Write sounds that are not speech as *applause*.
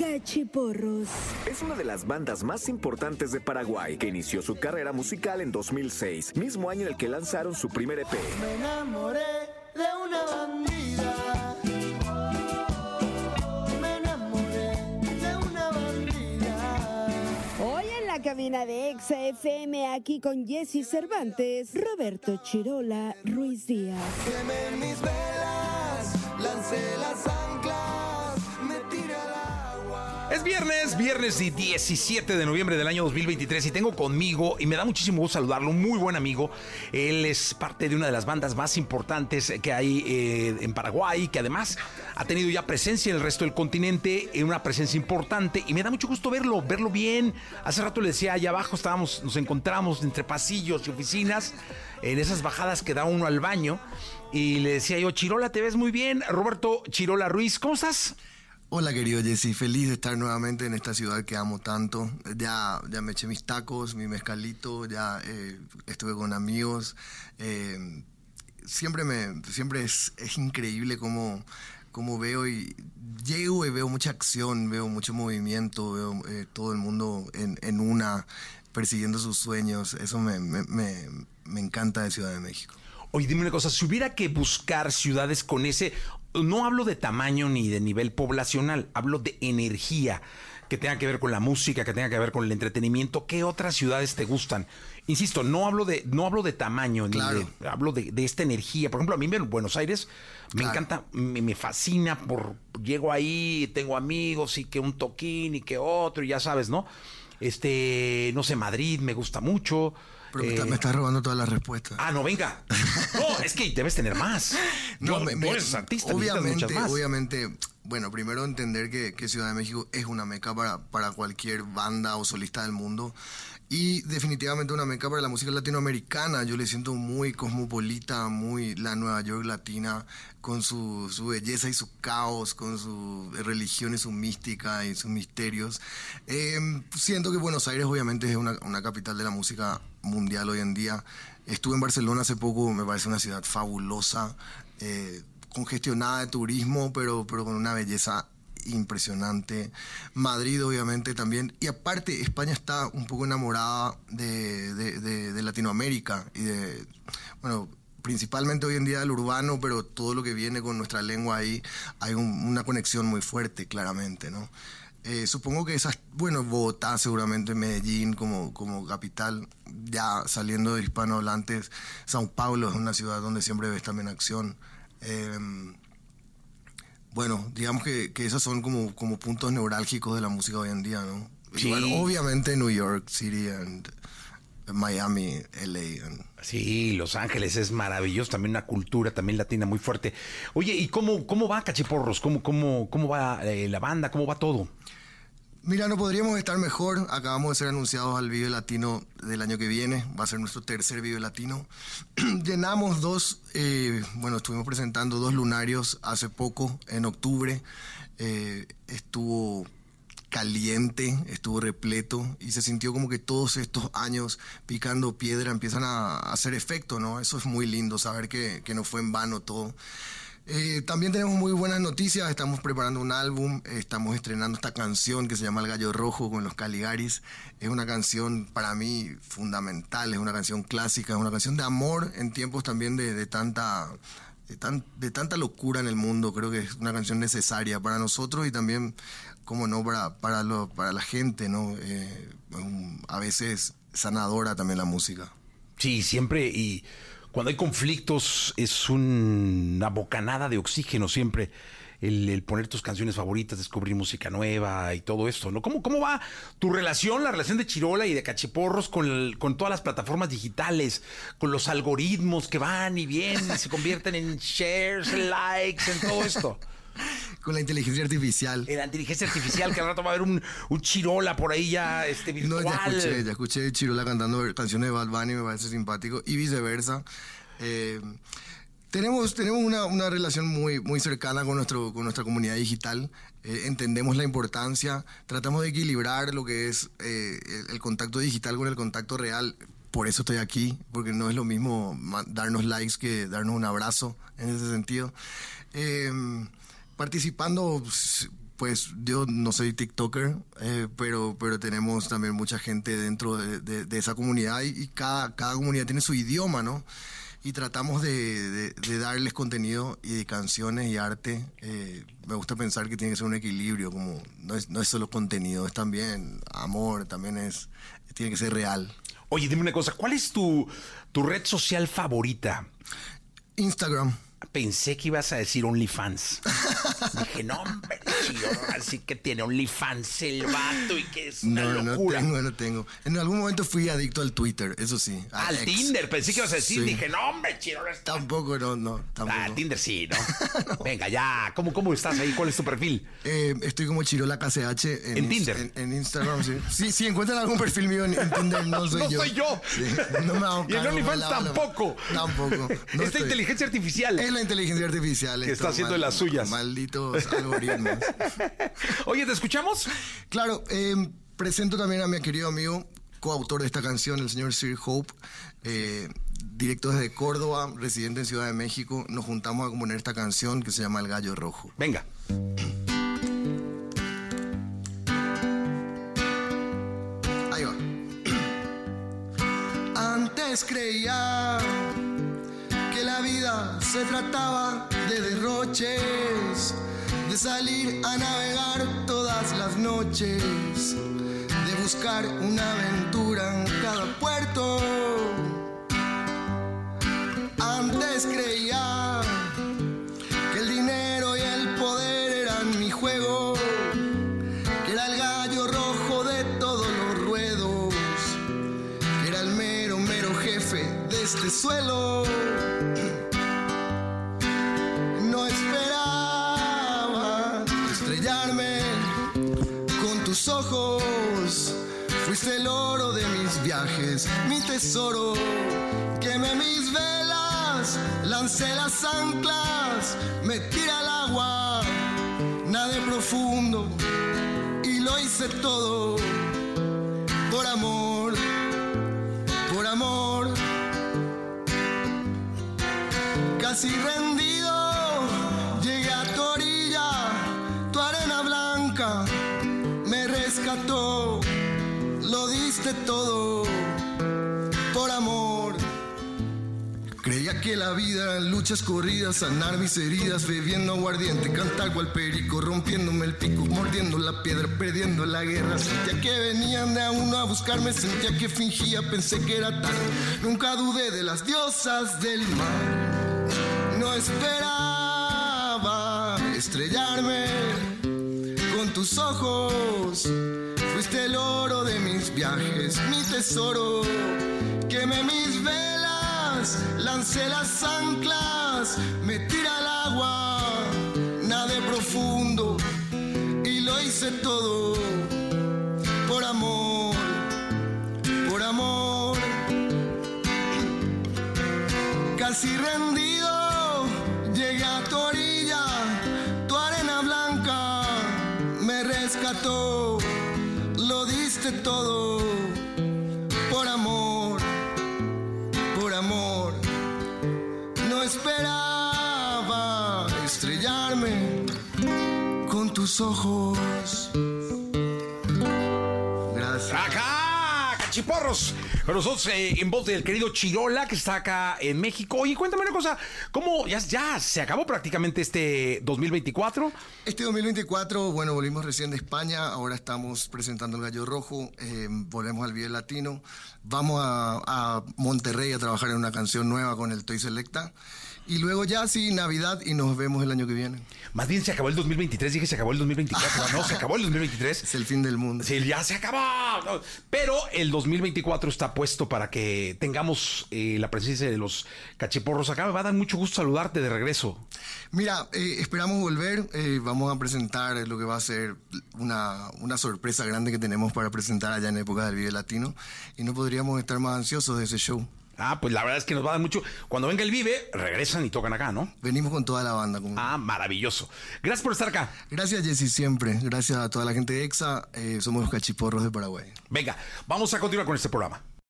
Cachiporros. Es una de las bandas más importantes de Paraguay, que inició su carrera musical en 2006, mismo año en el que lanzaron su primer EP. Me enamoré de una bandida. Me enamoré de una bandida. Hoy en la cabina de Exa FM, aquí con Jesse Cervantes, Roberto Chirola Ruiz Díaz. Es viernes, viernes y 17 de noviembre del año 2023 y tengo conmigo, y me da muchísimo gusto saludarlo, un muy buen amigo. Él es parte de una de las bandas más importantes que hay eh, en Paraguay, que además ha tenido ya presencia en el resto del continente, en una presencia importante, y me da mucho gusto verlo, verlo bien. Hace rato le decía, allá abajo estábamos, nos encontramos entre pasillos y oficinas, en esas bajadas que da uno al baño, y le decía yo, Chirola, te ves muy bien. Roberto Chirola Ruiz, ¿cómo estás? Hola querido Jesse, feliz de estar nuevamente en esta ciudad que amo tanto. Ya, ya me eché mis tacos, mi mezcalito, ya eh, estuve con amigos. eh, siempre me, siempre es, es increíble cómo, cómo veo y llego y veo mucha acción, veo mucho movimiento, veo eh, todo el mundo en, en una persiguiendo sus sueños. Eso me, me, me, me encanta de Ciudad de México. Oye, dime una cosa, si hubiera que buscar ciudades con ese, no hablo de tamaño ni de nivel poblacional, hablo de energía que tenga que ver con la música, que tenga que ver con el entretenimiento, ¿qué otras ciudades te gustan? Insisto, no hablo de, no hablo de tamaño, ni de- hablo de, de esta energía. Por ejemplo, a mí en Buenos Aires me Claro. encanta, me, me fascina por llego ahí, tengo amigos y que un toquín y que otro, y ya sabes, ¿no? Este, no sé, Madrid me gusta mucho. Pero me, eh, me estás robando todas las respuestas. Ah, no, venga. No, *laughs* es que debes tener más. No, Yo- me- me- artista, obviamente, más. obviamente, bueno, primero entender que, que Ciudad de México es una meca para, para cualquier banda o solista del mundo y definitivamente una meca para la música latinoamericana. Yo le siento muy cosmopolita, muy la Nueva York latina, con su, su belleza y su caos, con su religión y su mística y sus misterios. Eh, siento que Buenos Aires obviamente es una, una capital de la música mundial hoy en día. Estuve en Barcelona hace poco, me parece una ciudad fabulosa, eh, congestionada de turismo, pero, pero con una belleza impresionante. Madrid, obviamente, también. Y aparte, España está un poco enamorada de, de- de- de Latinoamérica y de, bueno, principalmente hoy en día del urbano, pero todo lo que viene con nuestra lengua ahí, hay un- una conexión muy fuerte, claramente, ¿no? Eh, supongo que esas, bueno, Bogotá, seguramente Medellín como, como capital, ya saliendo de hispanohablantes, Sao Paulo es una ciudad donde siempre ves también acción. Eh, bueno, digamos que, que esos son como, como puntos neurálgicos de la música hoy en día, ¿no? Sí. Obviamente New York City and Miami, LA. and- Sí, Los Ángeles es maravilloso, también una cultura también latina muy fuerte. Oye, ¿y cómo, cómo va Cachiporros? ¿Cómo, cómo, cómo va eh, la banda? ¿Cómo va todo? Mira, no podríamos estar mejor. Acabamos de ser anunciados al Vive Latino del año que viene. Va a ser nuestro tercer Vive Latino. *clears throat* Llenamos dos, eh, bueno, estuvimos presentando dos lunarios hace poco, en octubre. Eh, estuvo caliente, estuvo repleto y se sintió como que todos estos años picando piedra empiezan a, hacer efecto, ¿no? Eso es muy lindo, saber que no fue en vano todo. Eh, también tenemos muy buenas noticias, estamos preparando un álbum, estamos estrenando esta canción que se llama El Gallo Rojo con los Caligaris. Es una canción para mí fundamental, es una canción clásica, es una canción de amor en tiempos también de, de tanta... De, tan- de tanta locura en el mundo, creo que es una canción necesaria para nosotros y también, como no, para, lo- para la gente, ¿no? Eh, a veces sanadora también la música. Sí, siempre cuando hay conflictos es un- una bocanada de oxígeno siempre el, poner tus canciones favoritas, descubrir música nueva y todo esto, ¿no? ¿Cómo, cómo va tu relación, la relación de Chirola y de Cachiporros con, con todas las plataformas digitales, con los algoritmos que van y vienen se convierten en shares, likes, en todo esto? *laughs* Con la inteligencia artificial. En la inteligencia artificial, que al rato va a haber un, un Chirola por ahí ya este, No, virtual. ya escuché, ya escuché Chirola cantando canciones de Bad Bunny, me parece simpático, y viceversa. Eh, tenemos, tenemos una, una relación muy, muy cercana con, nuestro, con nuestra comunidad digital, Eh, entendemos la importancia, tratamos de equilibrar lo que es eh, el, el contacto digital con el contacto real. Por eso estoy aquí, porque no es lo mismo darnos likes que darnos un abrazo en ese sentido. Eh, participando pues yo no soy TikToker, eh, pero, pero tenemos también mucha gente dentro de, de- de esa comunidad y, y cada, cada comunidad tiene su idioma, ¿no? Y tratamos de darles contenido y de canciones y arte. Eh, me gusta pensar que tiene que ser un equilibrio, como no es, no es solo contenido, es también amor, también es, tiene que ser real. Oye, dime una cosa, ¿cuál es tu, tu red social favorita? Instagram. Pensé que ibas a decir OnlyFans. *laughs* Dije, no, hombre, chido, así que tiene OnlyFans el vato y que es una No, no locura. tengo, no tengo. En algún momento fui adicto al Twitter, eso sí. Al. Tinder, pensé que ibas a decir. Sí. Dije, no, hombre, chido, no está. Tampoco, no, no, tampoco. Ah, Tinder sí, *laughs* ¿no? Venga, ya. ¿Cómo, ¿Cómo estás ahí? ¿Cuál es tu perfil? Eh, estoy como Chirola KCH en, ¿En Tinder? En, en Instagram, sí. Sí, Si encuentran algún perfil mío en, en Tinder, no soy *laughs* No yo. soy yo. Sí, no me hago Y en OnlyFans tampoco. Tampoco. no Esta estoy. inteligencia artificial. Es la inteligencia artificial. Que está haciendo las suyas. Malditos algoritmos. *laughs* Oye, ¿te escuchamos? Claro, eh, presento también a mi querido amigo, coautor de esta canción, el señor Sir Hope, eh, directo desde Córdoba, residente en Ciudad de México. Nos juntamos a componer esta canción que se llama El Gallo Rojo. Venga. Ahí va. *clears throat* Antes creía se trataba de derroches, de salir a navegar todas las noches, de buscar una aventura en cada puerto. Antes creía que el dinero y el poder eran mi juego, que era el gallo rojo de todos los ruedos, que era el mero, mero jefe de este suelo. De mis viajes, mi tesoro. Quemé mis velas, lancé las anclas, me tiré al agua, nadé profundo y lo hice todo por amor, por amor. Casi rendido, diste todo por amor. Creía que la vida luchas corridas, sanar mis heridas, bebiendo aguardiente, cantar cual perico, rompiéndome el pico, mordiendo la piedra, perdiendo la guerra. Sentía que venían de a uno a buscarme, sentía que fingía, pensé que era tarde. Nunca dudé de las diosas del mar. No esperaba estrellarme con tus ojos. Fuiste el oro de mis viajes, mi tesoro. Quemé mis velas, lancé las anclas, me tiré al agua, nadé profundo y lo hice todo por amor, por amor. Casi rendido, todo por amor, por amor. No esperaba estrellarme con tus ojos. Gracias. Acá, cachiporros. Con nosotros eh, en voz del querido Chirola, que está acá en México. Oye, cuéntame una cosa. ¿Cómo ya, ya se acabó prácticamente este 2024? Este 2024, bueno, volvimos recién de España, ahora estamos presentando el Gallo Rojo, eh, volvemos al Vive Latino, vamos a, a Monterrey a trabajar en una canción nueva con el Toy Selecta, y luego ya sí, Navidad y nos vemos el año que viene. Más bien se acabó el 2023. Dije se acabó el 2024. No, se acabó el 2023. *laughs* Es el fin del mundo. Sí, ya se acabó. Pero el 2024 está puesto para que tengamos eh, la presencia de los cachiporros acá. Me va a dar mucho gusto saludarte de regreso. Mira, eh, esperamos volver, eh, vamos a presentar lo que va a ser una, una sorpresa grande que tenemos para presentar allá en época del Vive Latino, y no podríamos estar más ansiosos de ese show. Ah, pues la verdad es que nos va a dar mucho. Cuando venga el Vive, regresan y tocan acá, ¿no? Venimos con toda la banda. con- Ah, maravilloso. Gracias por estar acá. Gracias Jessy siempre, gracias a toda la gente de EXA, eh, somos los cachiporros de Paraguay. Venga, vamos a continuar con este programa.